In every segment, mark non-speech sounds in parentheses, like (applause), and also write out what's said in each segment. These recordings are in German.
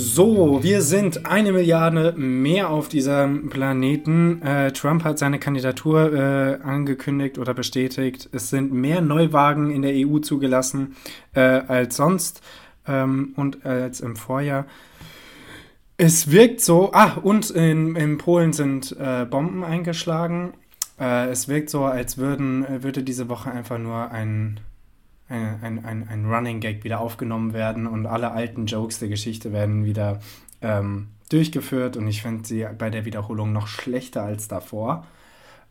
So, wir sind eine Milliarde mehr auf diesem Planeten. Äh, Trump hat seine Kandidatur äh, angekündigt oder bestätigt. Es sind mehr Neuwagen in der EU zugelassen äh, als sonst ähm, und als im Vorjahr. Es wirkt so, ah, und in, in Polen sind äh, Bomben eingeschlagen. Äh, es wirkt so, als würden, äh, würde diese Woche einfach nur ein ein, ein, ein, Running Gag wieder aufgenommen werden und alle alten Jokes der Geschichte werden wieder ähm, durchgeführt und ich finde sie bei der Wiederholung noch schlechter als davor.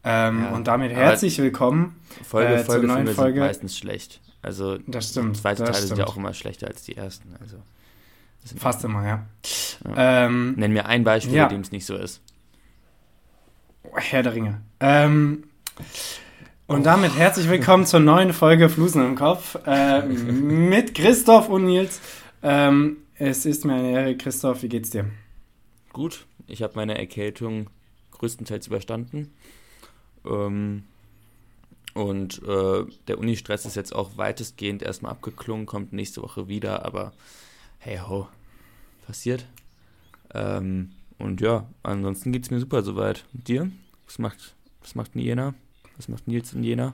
Ähm, ja, und damit herzlich willkommen Folge, äh, Folge zur neuen Folge. Sind meistens schlecht. Also das stimmt, die zweiten das Teile stimmt. sind ja auch immer schlechter als die ersten. Also Fast immer, ja. ja. Ähm, Nenn mir ein Beispiel, ja. bei dem es nicht so ist. Herr der Ringe. Ähm, und damit herzlich willkommen zur neuen Folge Flusen im Kopf äh, mit Christoph und Nils. Ähm, es ist mir eine Ehre, Christoph, wie geht's dir? Gut, ich habe meine Erkältung größtenteils überstanden. Ähm, und äh, der Uni-Stress ist jetzt auch weitestgehend erstmal abgeklungen, kommt nächste Woche wieder, aber hey ho, passiert. Ähm, und ja, ansonsten geht es mir super soweit. Und dir? Was macht, was macht Jena? Was macht Nils in Jena?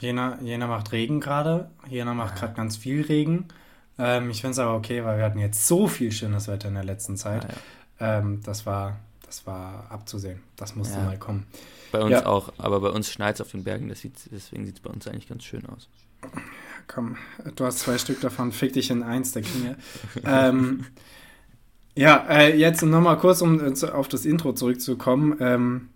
Jena, Jena macht Regen gerade. Jena macht gerade ganz viel Regen. Ähm, ich finde es aber okay, weil wir hatten jetzt so viel schönes Wetter in der letzten Zeit. Ah, ja. ähm, das, war, das war abzusehen. Das musste ja. mal kommen. Bei uns ja. auch, aber bei uns schneit es auf den Bergen, das sieht, deswegen sieht es bei uns eigentlich ganz schön aus. Komm, du hast zwei Stück davon, fick dich in eins der Knie. ähm, (laughs) ja, äh, jetzt nochmal kurz, um auf das Intro zurückzukommen. Ähm,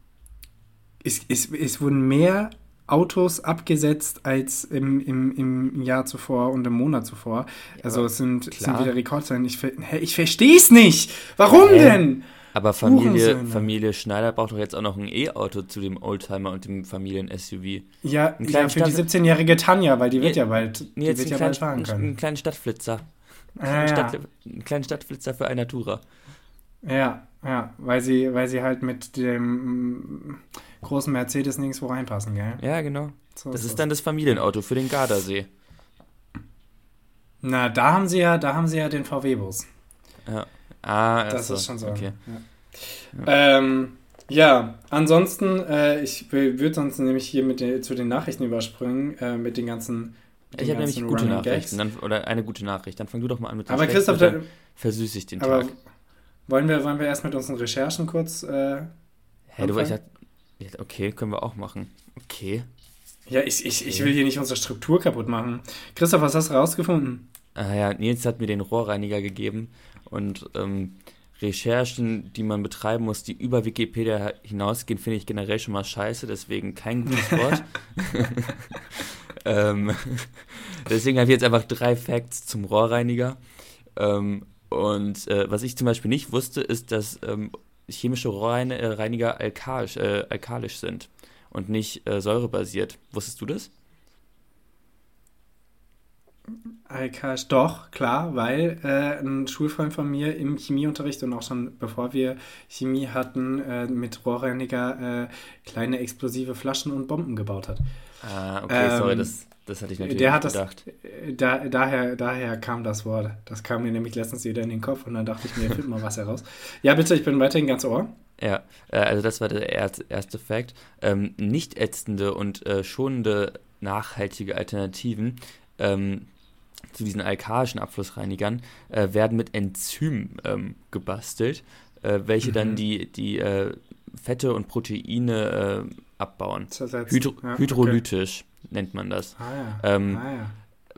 es, es, es wurden mehr Autos abgesetzt als im, im, im Jahr zuvor und im Monat zuvor. Also es sind, sind wieder Rekordzahlen. Ich, ich verstehe es nicht. Warum äh, denn? Aber Familie, Familie Schneider braucht doch jetzt auch noch ein E-Auto zu dem Oldtimer und dem Familien-SUV. Ja, ja, für die 17-jährige Tanja, weil die wird ja, ja bald, die wird ja kleinen, bald fahren können. Einen kleinen Stadtflitzer. Ah, ja, Stadt, einen kleinen Stadtflitzer für eine Natura. Ja, ja, weil sie, weil sie halt mit dem großen Mercedes nirgendwo reinpassen, gell? Ja, genau. So das ist, ist dann das Familienauto für den Gardasee. Na, da haben sie ja, da haben sie ja den VW-Bus. Ja. Ah, das so. ist schon so. Okay. Ja, ja. Ähm, ja ansonsten, äh, ich würde sonst nämlich hier mit den, zu den Nachrichten überspringen, äh, mit den ganzen. Mit ich habe nämlich gute Nachrichten. Dann, oder eine gute Nachricht. Dann fang du doch mal an mit den Aber Christoph, dann versüße ich den aber Tag. Wollen wir, wollen wir erst mit unseren Recherchen kurz. Äh, Hä, du, ich, Okay, können wir auch machen. Okay. Ja, ich, ich, ich will hier nicht unsere Struktur kaputt machen. Christoph, was hast du rausgefunden? Ah ja, Nils hat mir den Rohrreiniger gegeben und ähm, Recherchen, die man betreiben muss, die über Wikipedia hinausgehen, finde ich generell schon mal scheiße, deswegen kein gutes (laughs) Wort. (laughs) ähm, deswegen habe ich jetzt einfach drei Facts zum Rohrreiniger. Ähm, und äh, was ich zum Beispiel nicht wusste, ist, dass ähm, chemische Rohrreiniger alkalisch, äh, alkalisch sind und nicht äh, säurebasiert. Wusstest du das? Alkalisch, doch, klar, weil äh, ein Schulfreund von mir im Chemieunterricht und auch schon bevor wir Chemie hatten, äh, mit Rohrreiniger äh, kleine explosive Flaschen und Bomben gebaut hat. Ah, okay, ähm, sorry, das das hatte ich natürlich der hat gedacht. Das, da, daher, daher kam das Wort. Das kam mir nämlich letztens wieder in den Kopf und dann dachte ich mir, find mal was heraus. Ja, bitte, ich bin weiterhin ganz ohr. Ja, äh, also das war der erste Fakt. Ähm, nicht ätzende und äh, schonende nachhaltige Alternativen ähm, zu diesen alkalischen Abflussreinigern äh, werden mit Enzymen ähm, gebastelt, äh, welche mhm. dann die, die äh, Fette und Proteine äh, abbauen. Hydro ja, hydrolytisch. Okay nennt man das. Ah, ja. Ähm, ah, ja.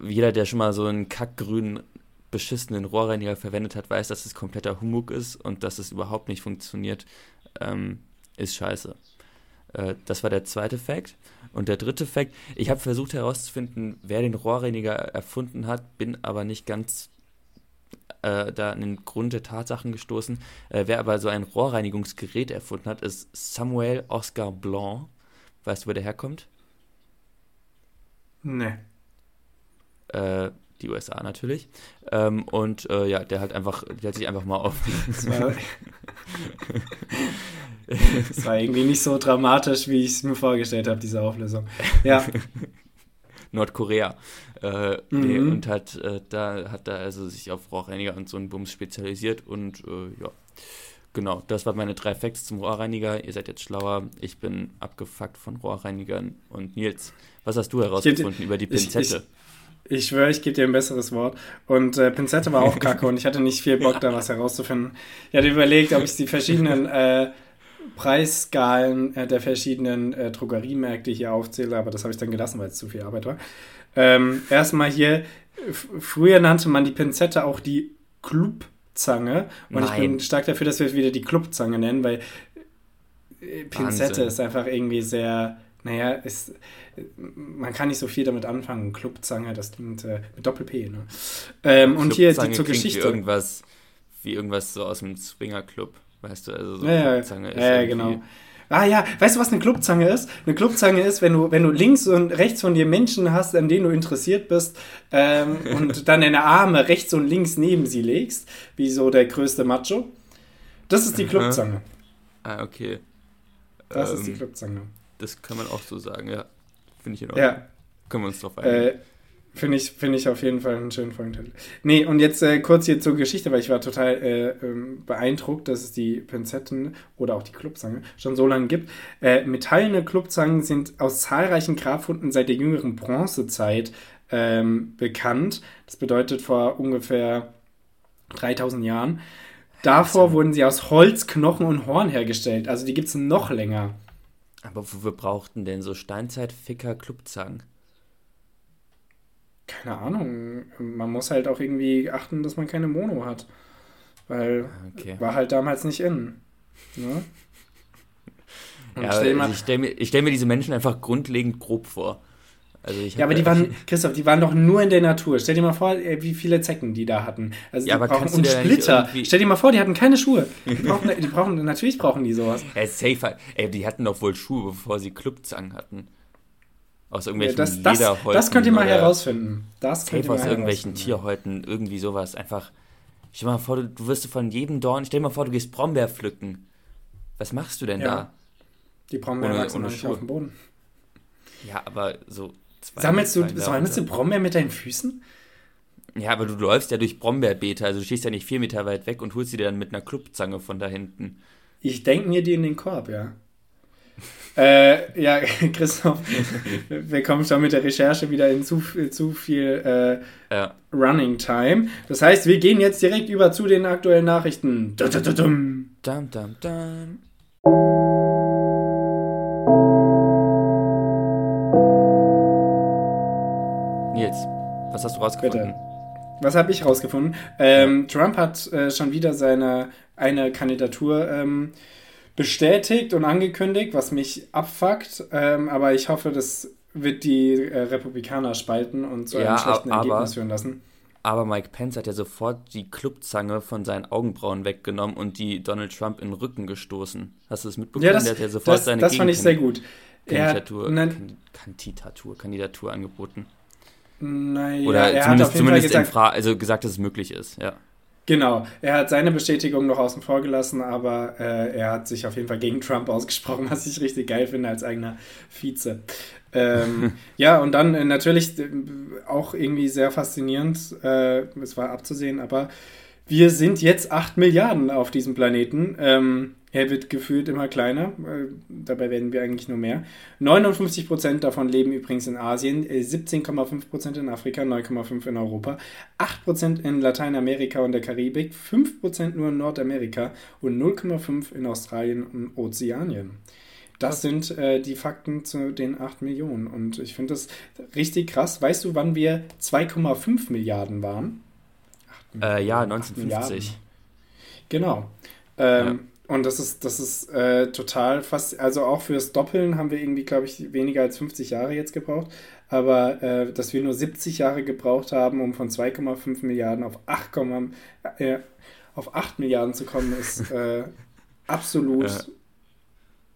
Jeder, der schon mal so einen kackgrünen, beschissenen Rohrreiniger verwendet hat, weiß, dass es kompletter Humbug ist und dass es überhaupt nicht funktioniert, ähm, ist scheiße. Äh, das war der zweite Fakt. Und der dritte Fakt, ich habe versucht herauszufinden, wer den Rohrreiniger erfunden hat, bin aber nicht ganz äh, da an den Grund der Tatsachen gestoßen. Äh, wer aber so ein Rohrreinigungsgerät erfunden hat, ist Samuel Oscar Blanc. Weißt du, wo der herkommt? Nee. Äh, die USA natürlich. Ähm, und äh, ja, der hat einfach, der hat sich einfach mal auf. Das war, (laughs) das war irgendwie nicht so dramatisch, wie ich es mir vorgestellt habe, diese Auflösung. Ja. (laughs) Nordkorea. Äh, mhm. Und hat äh, da hat da also sich auf Rohrreiniger und so einen Bums spezialisiert und äh, ja. Genau, das waren meine drei Facts zum Rohrreiniger. Ihr seid jetzt schlauer. Ich bin abgefuckt von Rohrreinigern. Und Nils, was hast du herausgefunden über die Pinzette? Ich, ich, ich schwöre, ich gebe dir ein besseres Wort. Und äh, Pinzette war auch kacke und ich hatte nicht viel Bock, (laughs) da was herauszufinden. Ich hatte überlegt, ob ich die verschiedenen äh, Preisskalen äh, der verschiedenen äh, Drogeriemärkte hier aufzähle, aber das habe ich dann gelassen, weil es zu viel Arbeit war. Ähm, erstmal hier, früher nannte man die Pinzette auch die Clubzange. Und Nein. ich bin stark dafür, dass wir es wieder die Clubzange nennen, weil äh, Pinzette Wahnsinn. ist einfach irgendwie sehr naja, ist, man kann nicht so viel damit anfangen. Clubzange, das klingt äh, mit Doppel-P. Ne? Ähm, und hier die, zur Geschichte. Wie irgendwas, wie irgendwas so aus dem Swinger-Club, weißt du? Also so ja, Clubzange ja, ja genau. Ah ja, weißt du, was eine Clubzange ist? Eine Clubzange ist, wenn du, wenn du links und rechts von dir Menschen hast, an denen du interessiert bist, ähm, (laughs) und dann deine Arme rechts und links neben sie legst, wie so der größte Macho. Das ist die Clubzange. Ah, okay. Das ähm, ist die ähm, Clubzange. Das kann man auch so sagen, ja. Finde ich in Ordnung. Ja. Können wir uns drauf einigen. Äh, Finde ich, find ich auf jeden Fall einen schönen Folgentitel. Nee, und jetzt äh, kurz hier zur Geschichte, weil ich war total äh, ähm, beeindruckt, dass es die Pinzetten oder auch die Clubzange schon so lange gibt. Äh, metallene Clubzangen sind aus zahlreichen Grabfunden seit der jüngeren Bronzezeit ähm, bekannt. Das bedeutet vor ungefähr 3000 Jahren. Davor also, wurden sie aus Holz, Knochen und Horn hergestellt. Also die gibt es noch länger. Aber wofür brauchten denn so Steinzeit-Ficker-Clubzangen? Keine Ahnung. Man muss halt auch irgendwie achten, dass man keine Mono hat. Weil okay. war halt damals nicht in. Ne? ja, stell also ich stelle mir, stell mir diese Menschen einfach grundlegend grob vor. Also ja, aber die waren, (laughs) Christoph, die waren doch nur in der Natur. Stell dir mal vor, äh, wie viele Zecken die da hatten. Also ja, die aber brauchen und Splitter. Stell dir mal vor, die hatten keine Schuhe. (laughs) Die brauchen, die brauchen natürlich brauchen die sowas. Ja, safe. Ey, die hatten doch wohl Schuhe, bevor sie Clubzangen hatten. Aus irgendwelchen ja, das, das, Lederhäuten. Das könnt ihr mal herausfinden. Das safe aus irgendwelchen Tierhäuten, irgendwie sowas. Einfach. Stell dir mal vor, du, du wirst von jedem Dorn. Stell dir mal vor, du gehst Brombeer pflücken. Was machst du denn ja. da? Die Brombeeren wachsen ohne nicht auf dem Boden. Ja, aber so Sammelst du, sammelst du Brombeer mit deinen Füßen? Ja, aber du läufst ja durch Brombeerbeete, also du stehst ja nicht vier Meter weit weg und holst sie dir dann mit einer Clubzange von da hinten. Ich denke mir die in den Korb, ja. Äh, ja, (laughs) Christoph, wir kommen schon mit der Recherche wieder in zu, zu viel äh, ja. Running Time. Das heißt, wir gehen jetzt direkt über zu den aktuellen Nachrichten. Dum, dum, dum. dum, dum, Nils, was hast du rausgefunden? Bitte. Was habe ich rausgefunden? Ähm, Trump hat äh, schon wieder seine eine Kandidatur ähm, bestätigt und angekündigt, was mich abfuckt. Ähm, aber ich hoffe, das wird die äh, Republikaner spalten und zu ja, einem schlechten aber, Ergebnis führen lassen. Aber Mike Pence hat ja sofort die Clubzange von seinen Augenbrauen weggenommen und die Donald Trump in den Rücken gestoßen. Hast du das mitbekommen? Ja, das, Der hat ja sofort das, seine das fand ich sehr gut. Kandidatur, Kandidatur, Kandidatur angeboten. Naja, Oder er zumindest, hat zumindest gesagt, also gesagt, dass es möglich ist, ja. Genau, er hat seine Bestätigung noch außen vor gelassen, aber äh, er hat sich auf jeden Fall gegen Trump ausgesprochen, (laughs) was ich richtig geil finde als eigener Vize. Ähm, (laughs) ja, und dann äh, natürlich äh, auch irgendwie sehr faszinierend, äh, es war abzusehen, aber wir sind jetzt 8 Milliarden auf diesem Planeten. Ähm, er wird gefühlt immer kleiner, dabei werden wir eigentlich nur mehr. 59% davon leben übrigens in Asien, 17,5% äh, in Afrika, 9,5% in Europa, 8% in Lateinamerika und der Karibik, 5% nur in Nordamerika und 0,5% in Australien und Ozeanien. Das sind äh, die Fakten zu den 8 Millionen und ich finde das richtig krass. Weißt du, wann wir 2,5 Milliarden waren? Äh, ja, 1950. Genau. Ähm, ja. Und das ist, das ist äh, total fast, also auch fürs Doppeln haben wir irgendwie, glaube ich, weniger als 50 Jahre jetzt gebraucht. Aber äh, dass wir nur 70 Jahre gebraucht haben, um von 2,5 Milliarden auf 8, äh, auf 8 Milliarden zu kommen, ist (laughs) äh, absolut, ja.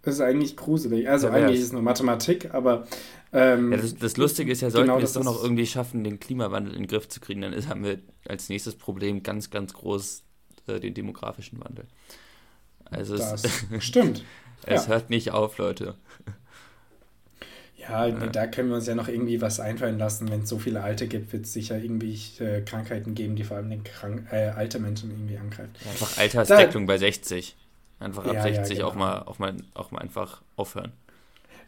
ist eigentlich gruselig. Also ja, eigentlich ist es nur Mathematik, aber ähm, ja, das, das, Lustige ist ja, sollten genau, wir es doch noch irgendwie schaffen, den Klimawandel in den Griff zu kriegen, dann ist, haben wir als nächstes Problem ganz, ganz groß äh, den demografischen Wandel. Also das es, (laughs) stimmt. es ja. hört nicht auf, Leute. Ja, äh, da können wir uns ja noch irgendwie was einfallen lassen. Wenn es so viele Alte gibt, wird es sicher irgendwie äh, Krankheiten geben, die vor allem den Krank äh, alte Menschen irgendwie angreifen. Einfach Altersdeckung da, bei 60. Einfach ab ja, 60 ja, genau. auch, mal, auch, mal, auch mal einfach aufhören.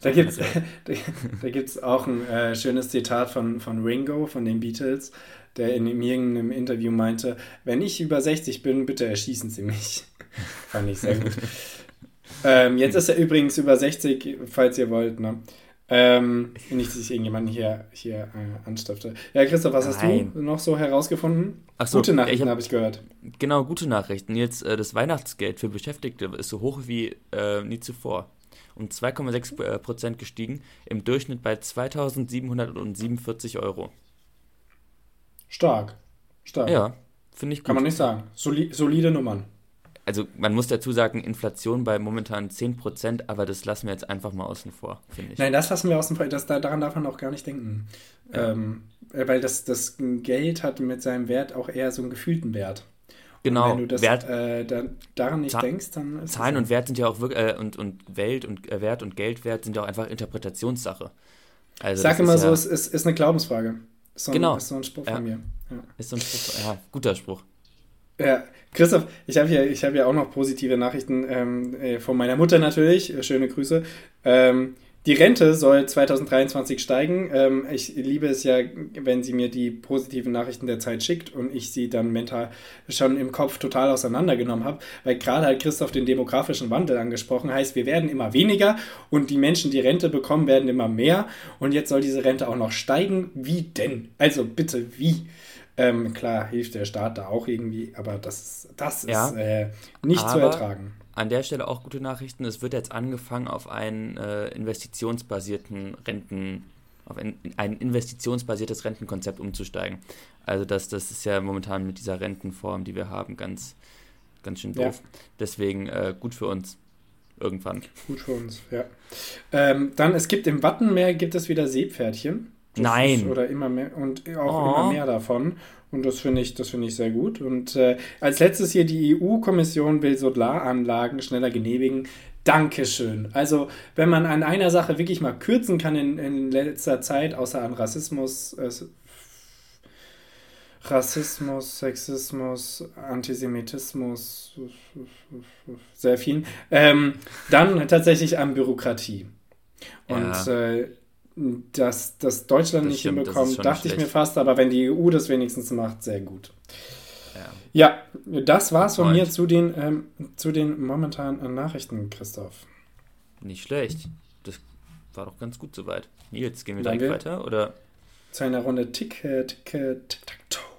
Da gibt es (laughs) da, da gibt's auch ein äh, schönes Zitat von, von Ringo, von den Beatles, der in irgendeinem Interview meinte, wenn ich über 60 bin, bitte erschießen Sie mich. (laughs) Fand ich sehr gut. (laughs) ähm, jetzt ist er übrigens über 60, falls ihr wollt, ne? Ähm, nicht, dass ich irgendjemanden hier, hier äh, anstifte. Ja, Christoph, was Nein. hast du noch so herausgefunden? Ach so, gute Nachrichten habe hab ich gehört. Genau, gute Nachrichten. Jetzt äh, das Weihnachtsgeld für Beschäftigte ist so hoch wie äh, nie zuvor. Um 2,6 äh, Prozent gestiegen, im Durchschnitt bei 2.747 Euro. Stark. Stark. Ja, finde ich gut. Kann man nicht sagen. Soli solide Nummern also man muss dazu sagen, Inflation bei momentan 10%, aber das lassen wir jetzt einfach mal außen vor, finde ich. Nein, das lassen wir außen vor. Das, daran darf man auch gar nicht denken. Ja. Ähm, äh, weil das, das Geld hat mit seinem Wert auch eher so einen gefühlten Wert. Genau. Und wenn du das, Wert, äh, da, daran nicht Zah denkst, dann ist Zahlen und Wert sind ja auch wirklich, äh, und, und Welt und äh, Wert und Geldwert sind ja auch einfach Interpretationssache. Also ich sage immer so, ja, es ist, ist eine Glaubensfrage. Ist so ein, genau. Ist so ein Spruch ja. von mir. Ja. Ist so ein Spruch, ja, guter Spruch. Ja, Christoph, ich habe ja, hab ja auch noch positive Nachrichten ähm, äh, von meiner Mutter natürlich. Äh, schöne Grüße. Ähm, die Rente soll 2023 steigen. Ähm, ich liebe es ja, wenn sie mir die positiven Nachrichten der Zeit schickt und ich sie dann mental schon im Kopf total auseinandergenommen habe, weil gerade hat Christoph den demografischen Wandel angesprochen, heißt, wir werden immer weniger und die Menschen, die Rente bekommen, werden immer mehr und jetzt soll diese Rente auch noch steigen. Wie denn? Also bitte, wie? Ähm, klar hilft der Staat da auch irgendwie, aber das, das ja, ist äh, nicht zu ertragen. An der Stelle auch gute Nachrichten. Es wird jetzt angefangen, auf einen äh, investitionsbasierten Renten, auf ein, ein, investitionsbasiertes Rentenkonzept umzusteigen. Also das, das ist ja momentan mit dieser Rentenform, die wir haben, ganz, ganz schön doof. Ja. Deswegen äh, gut für uns. Irgendwann. Gut für uns, ja. Ähm, dann, es gibt im Wattenmeer gibt es wieder Seepferdchen. Das Nein. Ist, oder immer mehr und auch oh. immer mehr davon. Und das finde ich, das ich sehr gut. Und äh, als letztes hier die EU-Kommission will Solaranlagen schneller genehmigen. Dankeschön. Also, wenn man an einer Sache wirklich mal kürzen kann in, in letzter Zeit, außer an Rassismus, äh, Rassismus, Sexismus, Antisemitismus, sehr viel, ähm, dann tatsächlich an Bürokratie. Und ja. äh, dass das Deutschland das nicht stimmt, hinbekommt, dachte schlecht. ich mir fast, aber wenn die EU das wenigstens macht, sehr gut. Ja, ja das war's von mir zu den, ähm, zu den momentanen Nachrichten, Christoph. Nicht schlecht. Das war doch ganz gut soweit. Nils, gehen wir direkt weiter, oder? Zu einer Runde Tick, Tick, Tick, Tack, Toe.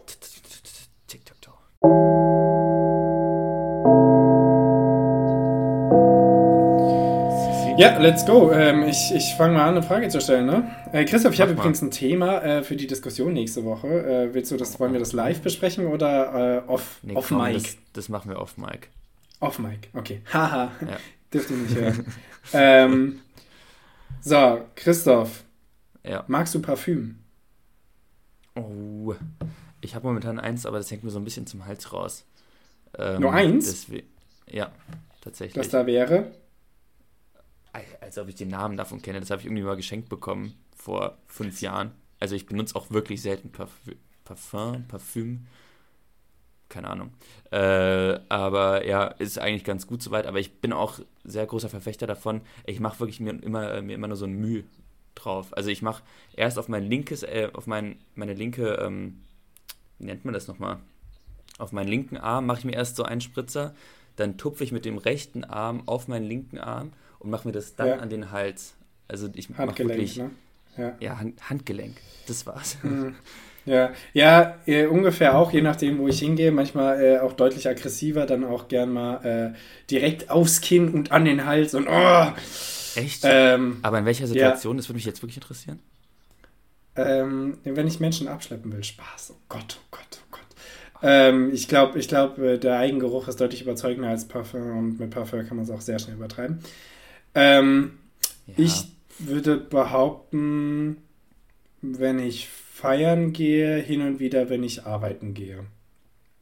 Ja, let's go. Ähm, ich ich fange mal an, eine Frage zu stellen. Ne? Äh, Christoph, ich habe übrigens ein Thema äh, für die Diskussion nächste Woche. Äh, willst du das, wollen wir das live besprechen oder äh, off, nee, off komm, Mic? Das, das, machen wir off Mic. Off Mic, okay. Haha, ja. (laughs) dürfte ich nicht hören. ähm, so, Christoph. Ja. Magst du Parfüm? Oh, ich habe momentan eins, aber das hängt mir so ein bisschen zum Hals raus. Ähm, Nur eins? Deswegen, ja, tatsächlich. Was da wäre? Als ob ich den Namen davon kenne. Das habe ich irgendwie mal geschenkt bekommen vor fünf Jahren. Also ich benutze auch wirklich selten Parfum, Parfüm. Keine Ahnung. Äh, aber ja, ist eigentlich ganz gut soweit. Aber ich bin auch sehr großer Verfechter davon. Ich mache wirklich mir immer, mir immer nur so ein Mühe drauf. Also ich mache erst auf mein linkes, äh, auf mein, meine linke, ähm, wie nennt man das nochmal? Auf meinen linken Arm mache ich mir erst so einen Spritzer, dann tupfe ich mit dem rechten Arm auf meinen linken Arm und mache mir das dann ja. an den Hals. Also ich mache wirklich. Ne? Ja, ja Hand, Handgelenk. Das war's. Mhm. Ja, ja äh, ungefähr auch, je nachdem, wo ich hingehe. Manchmal äh, auch deutlich aggressiver, dann auch gern mal äh, direkt aufs Kinn und an den Hals und oh! Echt? Ähm, Aber in welcher Situation? Ja. Das würde mich jetzt wirklich interessieren. Ähm, wenn ich Menschen abschleppen will, Spaß. Oh Gott, oh Gott, oh Gott. Ähm, ich glaube, ich glaub, äh, der Eigengeruch ist deutlich überzeugender als Parfum und mit Parfum kann man es auch sehr schnell übertreiben. Ähm, ja. Ich würde behaupten, wenn ich feiern gehe, hin und wieder, wenn ich arbeiten gehe.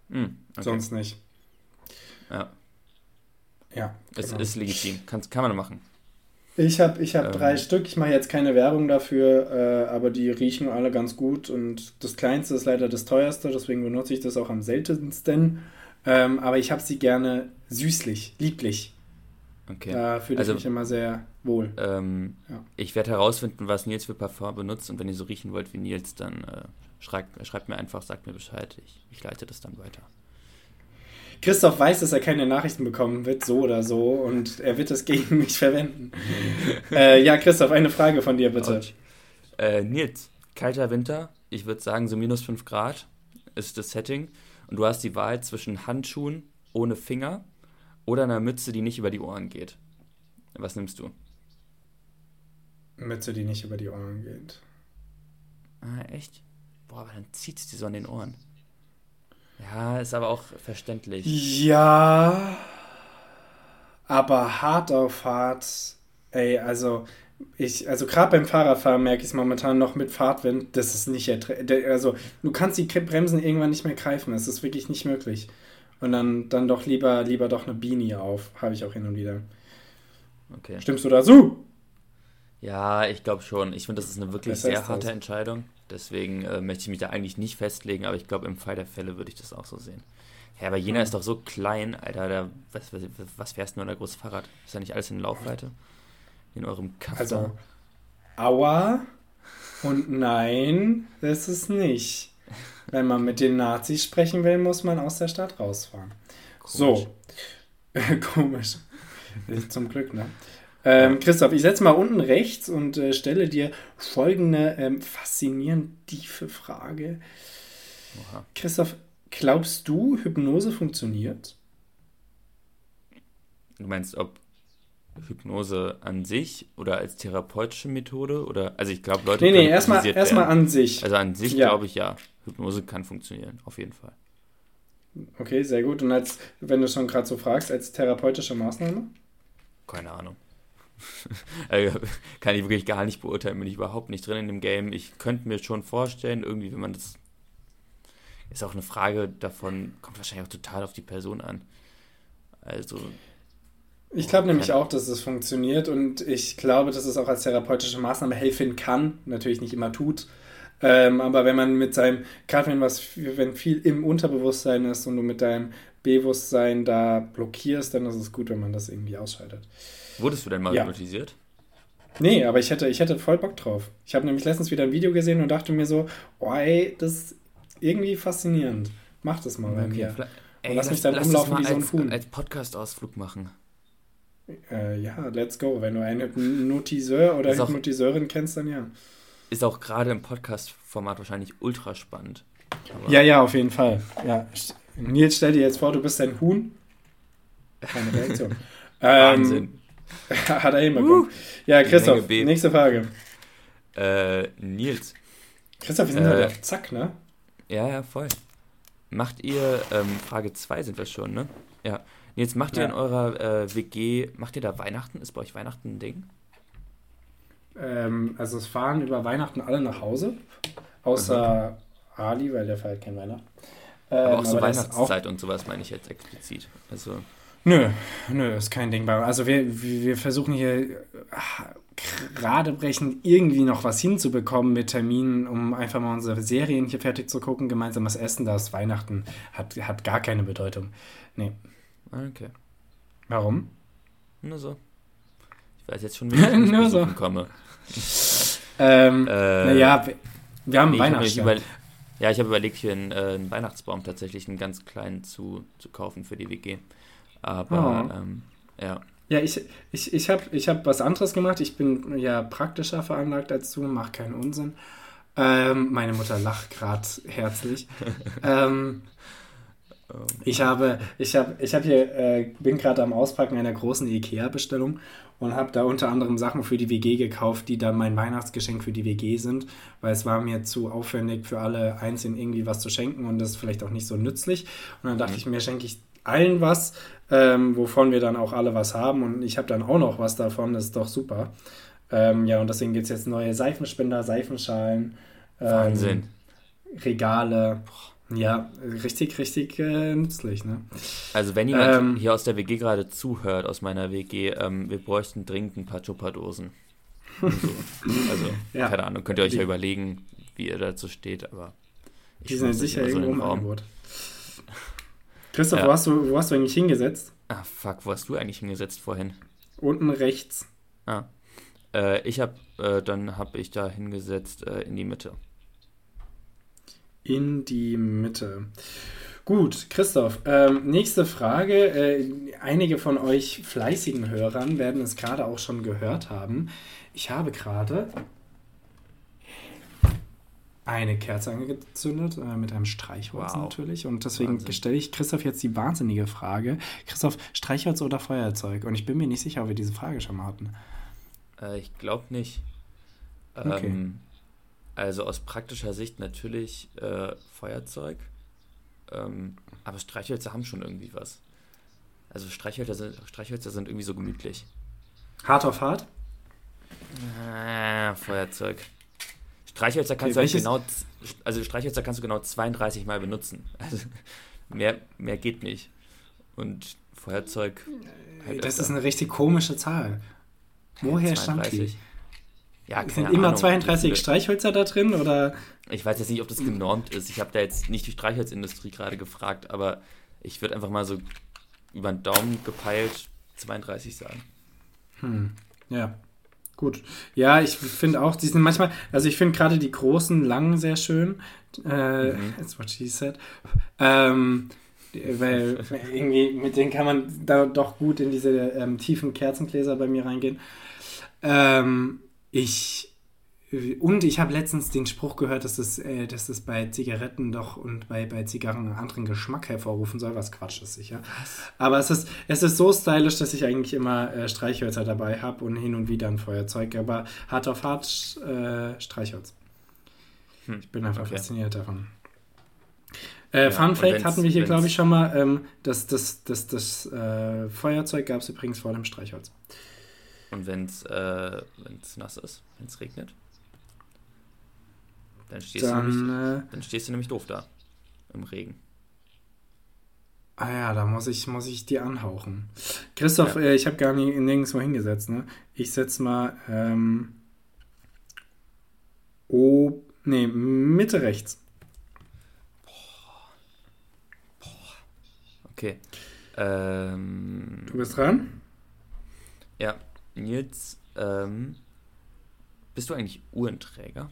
Mm, okay. Sonst nicht. Ja. Ja. Es genau. ist legitim. Kann, kann man machen. Ich habe ich hab ähm, drei Stück. Ich mache jetzt keine Werbung dafür, äh, aber die riechen alle ganz gut. Und das kleinste ist leider das teuerste, deswegen benutze ich das auch am seltensten. Ähm, aber ich habe sie gerne süßlich, lieblich. Okay. Da fühle ich also, mich immer sehr wohl. Ähm, ja. Ich werde herausfinden, was Nils für Parfum benutzt und wenn ihr so riechen wollt wie Nils, dann äh, schreibt, schreibt, mir einfach, sagt mir Bescheid. Ich, ich leite das dann weiter. Christoph weiß, dass er keine Nachrichten bekommen wird, so oder so, und er wird es gegen mich verwenden. (laughs) äh, ja, Christoph, eine Frage von dir bitte. Äh, Nils, kalter Winter, ich würde sagen so minus 5 Grad ist das Setting und du hast die Wahl zwischen Handschuhen ohne Finger oder einer Mütze, die nicht über die Ohren geht. Was nimmst du? Mütze, die nicht über die Ohren geht. Ah, echt? Boah, aber dann zieht es dir so an den Ohren. Ja, ist aber auch verständlich. Ja, aber hart auf hart. Ey, also ich, also gerade beim Fahrradfahren merke ich es momentan noch mit Fahrtwind, das ist nicht Also du kannst die Bremsen irgendwann nicht mehr greifen, es ist wirklich nicht möglich. Und dann, dann doch lieber, lieber doch eine Beanie auf, habe ich auch hin und wieder. Okay. Stimmst du dazu? Ja, ich glaube schon. Ich finde, das ist eine wirklich das sehr harte das. Entscheidung. Deswegen äh, möchte ich mich da eigentlich nicht festlegen, aber ich glaube, im Fall der Fälle würde ich das auch so sehen. Ja, aber Jena mhm. ist doch so klein, Alter. Da, was, was, was fährst du nur da großes Fahrrad? Ist ja nicht alles in Laufweite? In eurem Kaff Also, aua und nein, das ist nicht. Wenn man mit den Nazis sprechen will, muss man aus der Stadt rausfahren. Komisch. So. Komisch. (laughs) Zum Glück, ne? Ähm, Christoph, ich setze mal unten rechts und äh, stelle dir folgende ähm, faszinierend tiefe Frage. Oha. Christoph, glaubst du, Hypnose funktioniert? Du meinst, ob Hypnose an sich oder als therapeutische Methode? Oder, also ich glaube, Leute. Nee, nee, erstmal erst an sich. Also an sich ja. glaube ich ja. Hypnose kann funktionieren, auf jeden Fall. Okay, sehr gut. Und als, wenn du schon gerade so fragst, als therapeutische Maßnahme? Keine Ahnung. Also, (laughs) kann ich wirklich gar nicht beurteilen, bin ich überhaupt nicht drin in dem Game. Ich könnte mir schon vorstellen, irgendwie, wenn man das. Ist auch eine Frage davon, kommt wahrscheinlich auch total auf die Person an. Also. Ich glaube nämlich auch, dass es funktioniert und ich glaube, dass es auch als therapeutische Maßnahme helfen kann, natürlich nicht immer tut. Ähm, aber wenn man mit seinem, gerade wenn was, wenn viel im Unterbewusstsein ist und du mit deinem Bewusstsein da blockierst, dann ist es gut, wenn man das irgendwie ausschaltet. Wurdest du denn mal ja. hypnotisiert? Nee, aber ich hätte, ich hätte voll Bock drauf. Ich habe nämlich letztens wieder ein Video gesehen und dachte mir so, oh ey, das ist irgendwie faszinierend. Mach das mal bei mir. Ey, lass, lass, mich dann rumlaufen wie so ein Huhn. als Podcast-Ausflug machen. Äh, ja, let's go. Wenn du einen Hypnotiseur oder Hypnotiseurin kennst, dann ja. Ist auch gerade im Podcast-Format wahrscheinlich ultra spannend. Ja, ja, auf jeden Fall. Ja. Nils, stell dir jetzt vor, du bist ein Huhn. Keine Reaktion. (laughs) Wahnsinn. Ähm, (laughs) Hat er hinbekommen. Uh, ja, Christoph, nächste Frage. Äh, Nils. Christoph, wir sind äh, halt auf Zack, ne? Ja, ja, voll. Macht ihr, ähm, Frage 2 sind wir schon, ne? Ja. Nils, macht ihr in eurer äh, WG, macht ihr da Weihnachten? Ist bei euch Weihnachten ein Ding? Ähm, also es fahren über Weihnachten alle nach Hause, außer mhm. Ali, weil der feiert kein Weihnachten. Ähm, aber auch so aber Weihnachtszeit auch... und sowas meine ich jetzt explizit. Also Nö, nö, ist kein Ding bei Also wir, wir versuchen hier ah, gerade brechen irgendwie noch was hinzubekommen mit Terminen, um einfach mal unsere Serien hier fertig zu gucken. Gemeinsames Essen, das Weihnachten hat, hat gar keine Bedeutung. Nee. Okay. Warum? Nur so. Ich weiß jetzt schon, (laughs) wie ich Nur so. komme. (laughs) ähm, äh, naja, wir, haben nee, Weihnachtsbaum. Ja, ich habe überlegt, hier einen, äh, einen, Weihnachtsbaum tatsächlich einen ganz kleinen zu, zu kaufen für die WG. Aber oh. ähm, ja. Ja, ich, ich, ich habe ich hab was anderes gemacht. Ich bin ja praktischer veranlagt als du, mach keinen Unsinn. Ähm, meine Mutter lacht gerade herzlich. (laughs) ähm. Ich habe, ich habe, ich habe hier, äh, bin gerade am Auspacken einer großen IKEA-Bestellung und habe da unter anderem Sachen für die WG gekauft, die dann mein Weihnachtsgeschenk für die WG sind, weil es war mir zu aufwendig für alle einzeln irgendwie was zu schenken und das ist vielleicht auch nicht so nützlich. Und dann dachte mhm. ich mir, schenke ich allen was, ähm, wovon wir dann auch alle was haben. Und ich habe dann auch noch was davon, das ist doch super. Ähm, ja, und deswegen gibt es jetzt neue Seifenspender, Seifenschalen, ähm. Regale. Ja, richtig, richtig äh, nützlich, ne? Also wenn jemand ähm, hier aus der WG gerade zuhört, aus meiner WG, ähm, wir bräuchten dringend ein paar Tupperdosen. So. (laughs) Also, ja. keine Ahnung, könnt ihr euch ja überlegen, wie ihr dazu steht, aber die sind sicher irgendwo im Angebot. Christoph, ja. wo, hast du, wo hast du eigentlich hingesetzt? Ah, fuck, wo hast du eigentlich hingesetzt vorhin? Unten rechts. Ah. Äh, ich hab, äh, dann habe ich da hingesetzt äh, in die Mitte. In die Mitte. Gut, Christoph, ähm, nächste Frage. Äh, einige von euch fleißigen Hörern werden es gerade auch schon gehört haben. Ich habe gerade eine Kerze angezündet, äh, mit einem Streichholz wow. natürlich. Und deswegen stelle ich Christoph jetzt die wahnsinnige Frage. Christoph, Streichholz oder Feuerzeug? Und ich bin mir nicht sicher, ob wir diese Frage schon mal hatten. Äh, ich glaube nicht. Ähm, okay. Also aus praktischer Sicht natürlich äh, Feuerzeug. Ähm, aber Streichhölzer haben schon irgendwie was. Also Streichhölzer sind, Streichhölzer sind irgendwie so gemütlich. Hart auf hart? Äh, Feuerzeug. Streichhölzer kannst okay, du genau, also Streichhölzer kannst du genau 32 Mal benutzen. (laughs) Also mehr, mehr geht nicht. Und Feuerzeug. Halt das ist eine richtig komische Zahl. Woher 32. stammt die? Ja, Sind immer Ahnung, 32 Streichhölzer da drin oder? Ich weiß jetzt nicht, ob das genormt ist. Ich habe da jetzt nicht die Streichholzindustrie gerade gefragt, aber ich würde einfach mal so über den Daumen gepeilt 32 sagen. Hm, ja. Gut. Ja, ich finde auch, die sind manchmal, also ich finde gerade die großen, langen sehr schön. Äh, mhm. That's what she said. Ähm, weil irgendwie mit denen kann man da doch gut in diese ähm, tiefen Kerzengläser bei mir reingehen. Ähm, ich und ich habe letztens den Spruch gehört, dass es, äh, dass es bei Zigaretten doch und bei, bei Zigarren einen anderen Geschmack hervorrufen soll, was Quatsch ist sicher. Aber es ist, es ist so stylisch, dass ich eigentlich immer äh, Streichhölzer dabei habe und hin und wieder ein Feuerzeug, aber hart auf hart äh, Streichholz. Hm. Ich bin einfach okay. fasziniert davon. Äh, ja, Fun Fact hatten wir hier, glaube ich, schon mal. Ähm, das das, das, das äh, Feuerzeug gab es übrigens vor dem Streichholz. Und wenn es äh, nass ist, wenn es regnet? Dann stehst, dann, du nämlich, äh, dann stehst du nämlich doof da. Im Regen. Ah ja, da muss ich, muss ich dir anhauchen. Christoph, ja. äh, ich habe gar nie, nirgendwo hingesetzt, ne? Ich setze mal ähm, oh, nee, Mitte rechts. Boah. Boah. Okay. Ähm, du bist dran? Ja, Nils, ähm, bist du eigentlich Uhrenträger?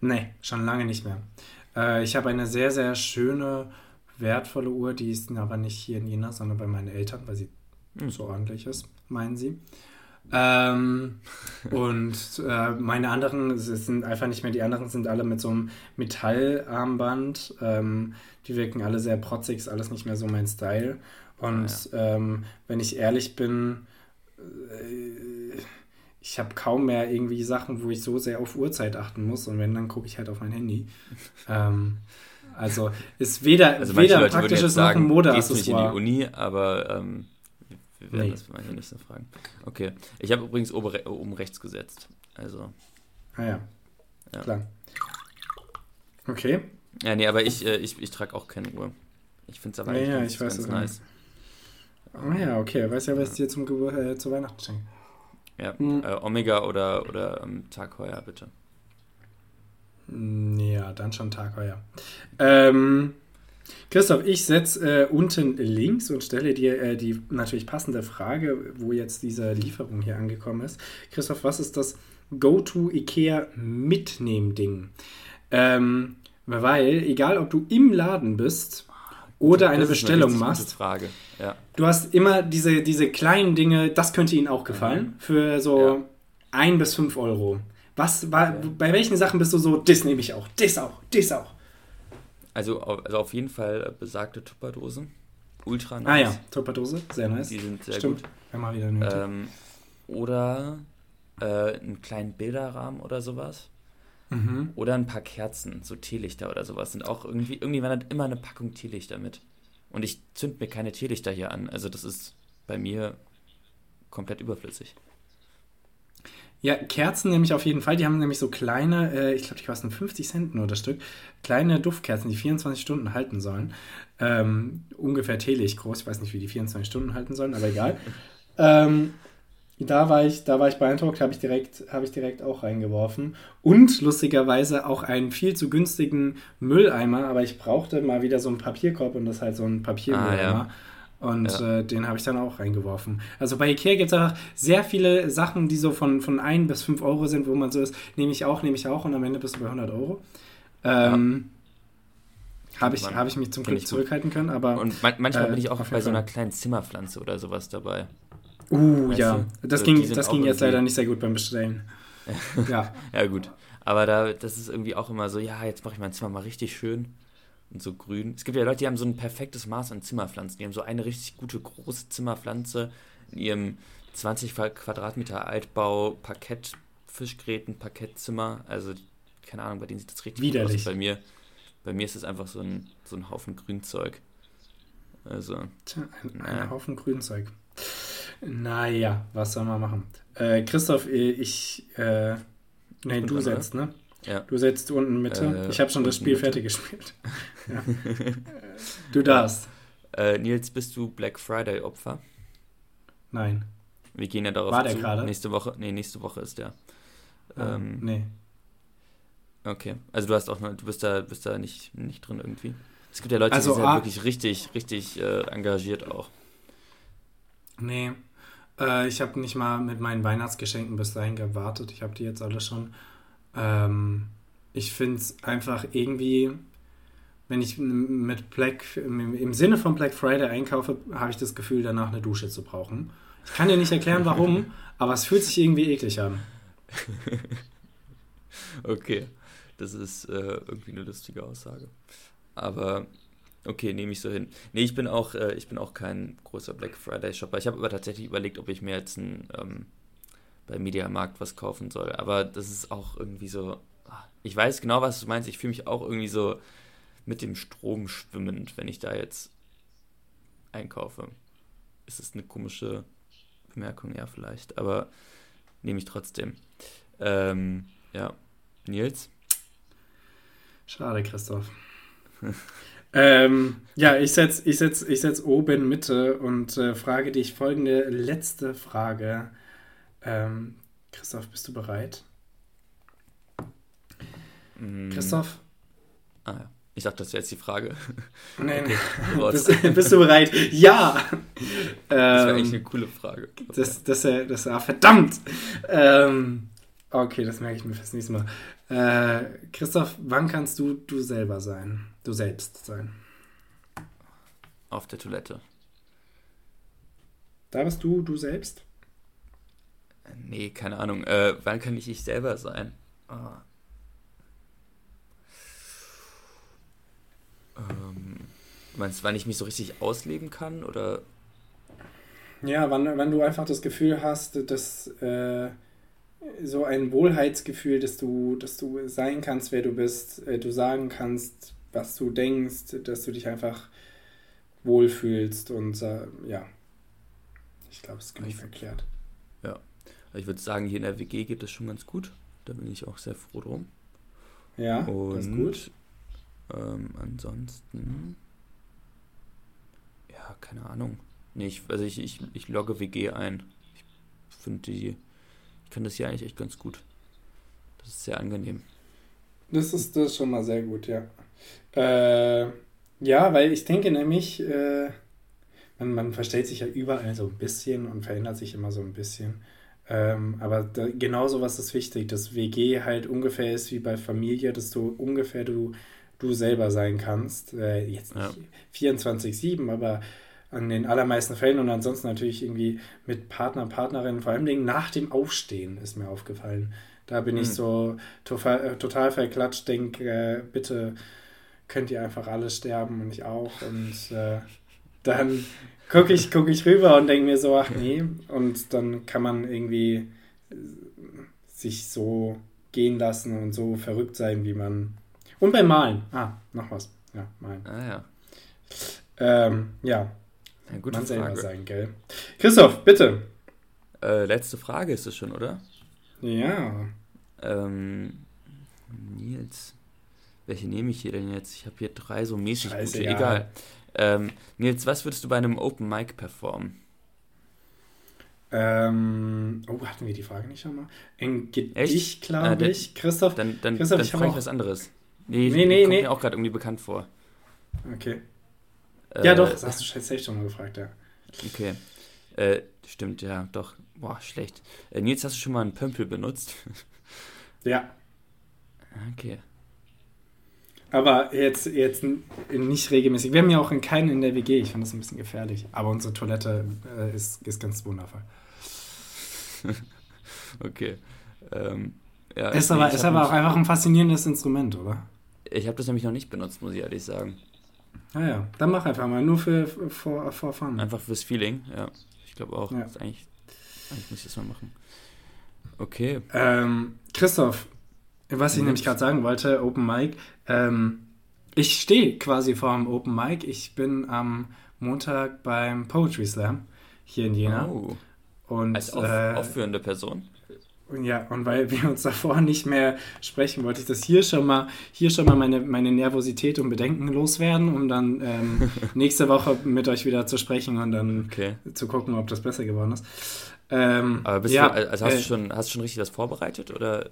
Nee, schon lange nicht mehr. Äh, ich habe eine sehr, sehr schöne, wertvolle Uhr, die ist aber nicht hier in Jena, sondern bei meinen Eltern, weil sie mhm. so ordentlich ist, meinen sie. Ähm, (laughs) und äh, meine anderen sind einfach nicht mehr, die anderen sind alle mit so einem Metallarmband. Ähm, die wirken alle sehr protzig, ist alles nicht mehr so mein Style. Und ah, ja. ähm, wenn ich ehrlich bin, ich habe kaum mehr irgendwie Sachen, wo ich so sehr auf Uhrzeit achten muss. Und wenn, dann gucke ich halt auf mein Handy. (laughs) ähm, also ist weder, also weder ein praktisches noch ein Modeaccessoire. nicht in die Uni, aber ähm, wir werden nee. das mal hier nicht so fragen. Okay. Ich habe übrigens oben, oben rechts gesetzt. Also. Ah ja. ja. Klar. Okay. Ja, nee, aber ich, äh, ich, ich trage auch keine Uhr. Ich finde es aber ja, ja, ganz, ich weiß, ganz nice. Ah ja, okay. Weiß ja, was ich dir zum Gebur äh, zu Weihnachten schenke. Ja, hm. äh, Omega oder, oder ähm, Tag heuer, bitte. Hm, ja, dann schon Tag heuer. Ähm, Christoph, ich setze äh, unten links und stelle dir äh, die natürlich passende Frage, wo jetzt diese Lieferung hier angekommen ist. Christoph, was ist das Go-To IKEA Mitnehmen-Ding? Ähm, weil, egal ob du im Laden bist oder eine Bestellung eine machst, Frage. Ja. du hast immer diese, diese kleinen Dinge, das könnte ihnen auch gefallen, mhm. für so ja. ein bis fünf Euro. Was, war, ja. bei welchen Sachen bist du so, das nehme ich auch, das auch, das auch? Also, also auf jeden Fall besagte Tupperdose. Ultra nice. Ah ja, Tupperdose, sehr nice. Die sind sehr Stimmt. gut. Immer wieder nötig. Ähm, oder äh, einen kleinen Bilderrahmen oder sowas. Mhm. Oder ein paar Kerzen, so Teelichter oder sowas. Sind auch irgendwie, irgendwie wandert immer eine Packung Teelichter mit. Und ich zünd mir keine Teelichter hier an. Also das ist bei mir komplett überflüssig. Ja, Kerzen nämlich auf jeden Fall. Die haben nämlich so kleine, äh, ich glaube, die kosten 50 Cent nur das Stück, kleine Duftkerzen, die 24 Stunden halten sollen. Ähm, ungefähr Teelicht groß. Ich weiß nicht, wie die 24 Stunden halten sollen, aber egal. (laughs) ähm, da war ich, da war ich beeindruckt, habe ich direkt, habe ich direkt auch reingeworfen. Und lustigerweise auch einen viel zu günstigen Mülleimer, aber ich brauchte mal wieder so einen Papierkorb und das ist halt so ein Papiermülleimer. Ah, ja. Und ja. äh, den habe ich dann auch reingeworfen. Also bei Ikea gibt es einfach sehr viele Sachen, die so von, von 1 bis 5 Euro sind, wo man so ist, nehme ich auch, nehme ich auch und am Ende bist du bei 100 Euro. Ähm, ja. Habe ich, hab ich mich zum Glück zurückhalten können, aber. Und man, manchmal äh, bin ich auch bei so einer kleinen Zimmerpflanze oder sowas dabei. Uh, weißt ja. Du? Das so, ging, das ging jetzt leider nicht sehr gut beim Bestellen. (laughs) ja. ja, gut. Aber da, das ist irgendwie auch immer so, ja, jetzt mache ich mein Zimmer mal richtig schön und so grün. Es gibt ja Leute, die haben so ein perfektes Maß an Zimmerpflanzen. Die haben so eine richtig gute große Zimmerpflanze in ihrem 20 Quadratmeter Altbau, Parkett, Fischgräten, Parkettzimmer. Also, keine Ahnung, bei denen sieht das richtig Widerlich. aus. Bei mir, bei mir ist es einfach so ein, so ein Haufen Grünzeug. Also. Tja, ein, naja. ein Haufen Grünzeug. Naja, was soll man machen? Äh, Christoph, ich. Äh, nein, du setzt, ne? Ja. Du setzt unten Mitte. Äh, ich habe schon das Spiel Mitte. fertig gespielt. (laughs) Ja. du darfst. Äh, Nils, bist du Black Friday Opfer? Nein. Wir gehen ja darauf War der gerade? Nächste Woche, nee, nächste Woche ist der. Ah, ähm, nee. Okay. Also du hast auch du bist da, bist da nicht, nicht drin irgendwie. Es gibt ja Leute, also, die sind ah, wirklich richtig, richtig äh, engagiert auch. Nee. Äh, ich habe nicht mal mit meinen Weihnachtsgeschenken bis dahin gewartet. Ich habe die jetzt alle schon. Ähm, ich finde es einfach irgendwie, wenn ich mit Black, im Sinne von Black Friday einkaufe, habe ich das Gefühl, danach eine Dusche zu brauchen. Ich kann dir nicht erklären, warum, (laughs) aber es fühlt sich irgendwie eklig an. (laughs) okay, das ist äh, irgendwie eine lustige Aussage. Aber okay, nehme ich so hin. Nee, ich bin auch, äh, ich bin auch kein großer Black Friday Shopper. Ich habe aber tatsächlich überlegt, ob ich mir jetzt ein ähm, bei Mediamarkt was kaufen soll. Aber das ist auch irgendwie so. Ah, ich weiß genau, was du meinst. Ich fühle mich auch irgendwie so mit dem Strom schwimmend, wenn ich da jetzt einkaufe. Ist es eine komische Bemerkung, ja, vielleicht. Aber nehme ich trotzdem. Ähm, ja. Nils? Schade, Christoph. (laughs) ähm, ja, ich setze ich setz, ich setz oben Mitte und äh, frage dich folgende letzte Frage. Ähm, Christoph, bist du bereit? Mm. Christoph? Ah ja. Ich dachte, das wäre jetzt die Frage. Nein, (laughs) okay. bist, bist, du bereit? Ja! Das wäre eigentlich ähm, eine coole Frage. Das, das, das, das ah, verdammt! Ähm, okay, das merke ich mir fürs nächste Mal. Äh, Christoph, wann kannst du du selber sein? Du selbst sein? Auf der Toilette. Da bist du du selbst? Nee, keine Ahnung. Äh, wann kann ich ich selber sein? Oh. Ähm, meinst du, wann ich mich so richtig ausleben kann? Oder? Ja, wann, wann du einfach das Gefühl hast, dass äh, so ein Wohlheitsgefühl, dass du, dass du sein kannst, wer du bist, äh, du sagen kannst, was du denkst, dass du dich einfach wohlfühlst und äh, ja. Ich glaube, es ist genug erklärt. Ja. Ich würde sagen, hier in der WG geht es schon ganz gut. Da bin ich auch sehr froh drum. Ja, Und, das ist gut. Ähm, ansonsten, ja, keine Ahnung. Nee, ich, also ich, ich, ich logge WG ein. Ich finde die, ich kann das hier eigentlich echt ganz gut. Das ist sehr angenehm. Das ist, das ist schon mal sehr gut, ja. Äh, ja, weil ich denke nämlich, äh, man, man verstellt sich ja überall so ein bisschen und verändert sich immer so ein bisschen. Ähm, aber da, genau sowas ist wichtig, dass WG halt ungefähr ist wie bei Familie, dass du ungefähr du, du selber sein kannst. Äh, jetzt nicht ja. 24-7, aber an den allermeisten Fällen und ansonsten natürlich irgendwie mit Partner, Partnerin, vor allem nach dem Aufstehen ist mir aufgefallen. Da bin mhm. ich hm. so total, total verklatscht, denke, äh, bitte könnt ihr einfach alle sterben und ich auch. Und äh, dann gucke ich, guck ich rüber und denke mir so, ach nee. Und dann kann man irgendwie sich so gehen lassen und so verrückt sein, wie man. Und beim Malen. Ah, noch was. Ja, malen. Ah ja. Ähm, ja. ja man selber sein, gell? Christoph, bitte. Äh, letzte Frage ist es schon, oder? Ja. Ähm, Nils. Welche nehme ich hier denn jetzt? Ich habe hier drei so mäßig Scheiße, gute. ja. Egal. Ähm, Nils, was würdest du bei einem Open Mic performen? Ähm, oh, hatten wir die Frage nicht schon mal? Ein Gedicht, glaube der- ich. Christoph. Dann, dann, Christoph, dann ich frage ich was anderes. Nee, Nee, nee, kommt nee. mir auch gerade irgendwie bekannt vor. Okay. Ja, Äh, doch, das hast du scheiße safe schon mal gefragt, ja. Okay. Äh, stimmt, ja, doch. Boah, schlecht. Äh, Nils, hast du schon mal einen Pömpel benutzt? Ja. (laughs) okay. Aber jetzt, jetzt nicht regelmäßig. Wir haben ja auch in keinen in der WG. Ich fand das ein bisschen gefährlich. Aber unsere Toilette äh, ist, ist ganz wundervoll. (laughs) Okay. Ähm, ja, Ist aber, ist aber auch einfach ein faszinierendes Instrument, oder? Ich habe das nämlich noch nicht benutzt, muss ich ehrlich sagen. Naja, dann mach einfach mal. Nur für, for, for fun. Einfach fürs Feeling, ja. Ich glaube auch. Ja. Eigentlich, eigentlich muss ich das mal machen. Okay. Ähm, Christoph, was ich Mhm. nämlich gerade sagen wollte, Open Mic. Ähm, ich stehe quasi vor dem Open Mic. Ich bin am Montag beim Poetry Slam hier in Jena. Oh, Und, als auf, äh, aufführende Person. ja, und weil wir uns davor nicht mehr sprechen, wollte ich das hier schon mal, hier schon mal meine, meine Nervosität und Bedenken loswerden, um dann ähm, (laughs) nächste Woche mit euch wieder zu sprechen und dann Okay. zu gucken, ob das besser geworden ist. Ähm, Aber bist ja, du, also hast, äh, du schon, hast du schon richtig was vorbereitet? Oder?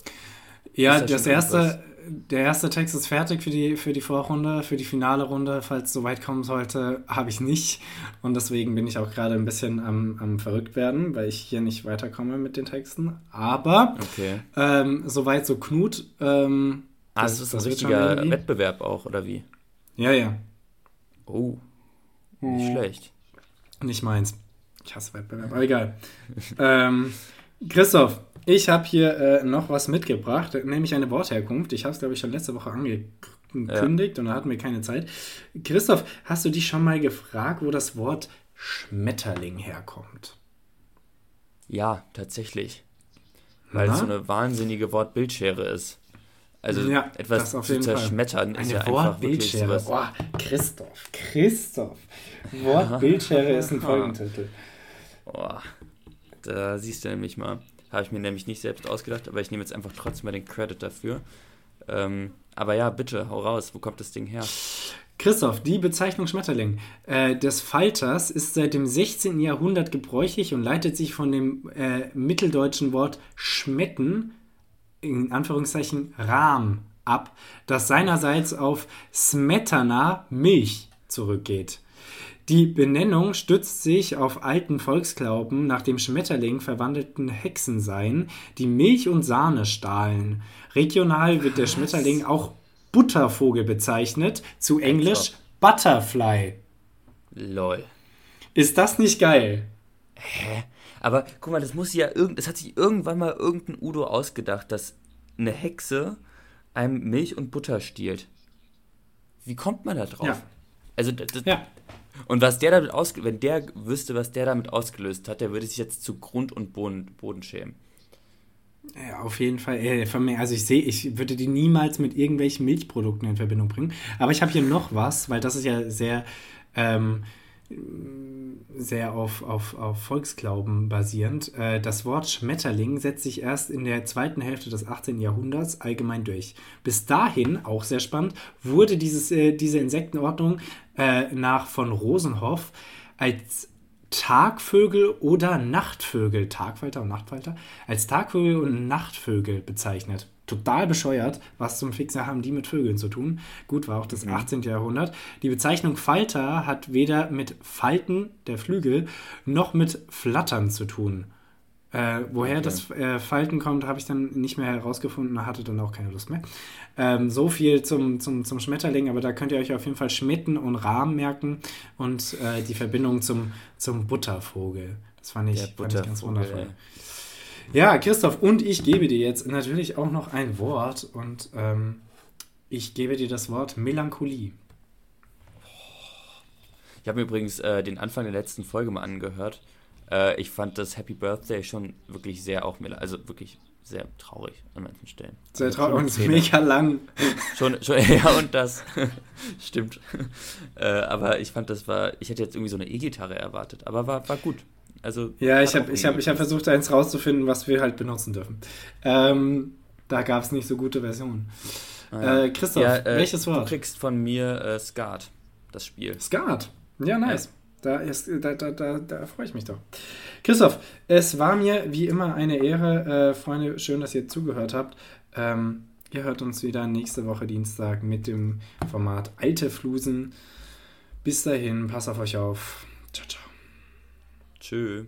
Ja, da das erste, der erste Text ist fertig für die, für die Vorrunde, für die finale Runde. Falls es so weit kommen sollte, habe ich nicht. Und deswegen bin ich auch gerade ein bisschen am, am verrückt werden, weil ich hier nicht weiterkomme mit den Texten. Aber Okay. ähm, soweit so Knut. Ähm, Ah, das- das, ist ein das schon richtiger. Wettbewerb auch, oder wie? ja, ja, Oh, nicht Mhm. schlecht. nicht meins. Ich hasse Wettbewerb, aber egal. ähm, Christoph, ich habe hier äh, noch was mitgebracht, nämlich eine Wortherkunft. Ich habe es, glaube ich, schon letzte Woche angekündigt und da hatten wir keine Zeit. Christoph, hast du dich schon mal gefragt, wo das Wort Schmetterling herkommt? Ja, tatsächlich. Weil es so eine wahnsinnige Wortbildschere ist. Also Ja, etwas zu jeden Fall. zerschmettern ist Eine ja einfach wirklich Wortbildschere. Oh, Christoph, Christoph. Wortbildschere ist ein (laughs) Folgentitel. Boah, da siehst du nämlich mal. Habe ich mir nämlich nicht selbst ausgedacht, aber ich nehme jetzt einfach trotzdem mal den Credit dafür. Ähm, aber ja, bitte, hau raus. Wo kommt das Ding her? Christoph, die Bezeichnung Schmetterling äh, des Falters ist seit dem 16. Jahrhundert gebräuchlich und leitet sich von dem äh, mitteldeutschen Wort schmetten, in Anführungszeichen Rahm, ab, das seinerseits auf Smetana Milch zurückgeht. Die Benennung stützt sich auf alten Volksglauben nach dem Schmetterling verwandelten Hexen seien, die Milch und Sahne stahlen. Regional wird der Schmetterling auch Buttervogel bezeichnet, zu Englisch Butterfly. Lol. Ist das nicht geil? Aber guck mal, das muss ja irgend, das hat sich irgendwann mal irgendein Udo ausgedacht, dass eine Hexe einem Milch und Butter stiehlt. Wie kommt man da drauf? Ja. Also das, das, Ja. Und was der damit ausgelöst, wenn der wüsste, was der damit ausgelöst hat, der würde sich jetzt zu Grund und Boden, Boden schämen. Ja, auf jeden Fall. Äh, Also ich sehe, ich würde die niemals mit irgendwelchen Milchprodukten in Verbindung bringen. Aber ich habe hier noch was, weil das ist ja sehr, ähm, sehr auf, auf, auf Volksglauben basierend. Äh, das Wort Schmetterling setzt sich erst in der zweiten Hälfte des 18. Jahrhunderts allgemein durch. Bis dahin, auch sehr spannend, wurde dieses, äh, diese Insektenordnung äh, nach von Rosenhoff als Tagvögel oder Nachtvögel, Tagfalter und Nachtfalter, als Tagvögel und Nachtvögel bezeichnet. Total bescheuert, was zum Fixer haben die mit Vögeln zu tun. Gut, war auch das 18. Jahrhundert. Die Bezeichnung Falter hat weder mit Falten der Flügel noch mit Flattern zu tun. Äh, woher Okay. das äh, Falten kommt, habe ich dann nicht mehr herausgefunden, hatte dann auch keine Lust mehr. Ähm, so viel zum, zum, zum Schmetterling, aber da könnt ihr euch auf jeden Fall Schmitten und Rahmen merken und äh, die Verbindung zum, zum Buttervogel. Das fand ich, fand ich ganz wundervoll. Ja, Christoph, und ich gebe dir jetzt natürlich auch noch ein Wort und ähm, ich gebe dir das Wort Melancholie. Ich habe mir übrigens äh, den Anfang der letzten Folge mal angehört. Äh, ich fand das Happy Birthday schon wirklich sehr auch, also wirklich sehr traurig an manchen Stellen. Sehr Also traurig und mega lang. Schon, schon, (laughs) ja, und das. (laughs) Stimmt. Äh, aber ich fand, das war, ich hätte jetzt irgendwie so eine E-Gitarre erwartet, aber war, war gut. Also ja, ich habe ich hab, ich hab versucht, eins rauszufinden, was wir halt benutzen dürfen. Ähm, da gab es nicht so gute Versionen. Ah, ja. äh, Christoph, ja, äh, welches Wort? Du kriegst von mir äh, Skat, das Spiel. Skat? Ja, nice. Ja. Da, ist, da, da, da, da freue ich mich doch. Christoph, es war mir wie immer eine Ehre. Äh, Freunde, schön, dass ihr zugehört habt. Ähm, ihr hört uns wieder nächste Woche Dienstag mit dem Format Alte Flusen. Bis dahin, passt auf euch auf. Ciao, ciao. Tschö.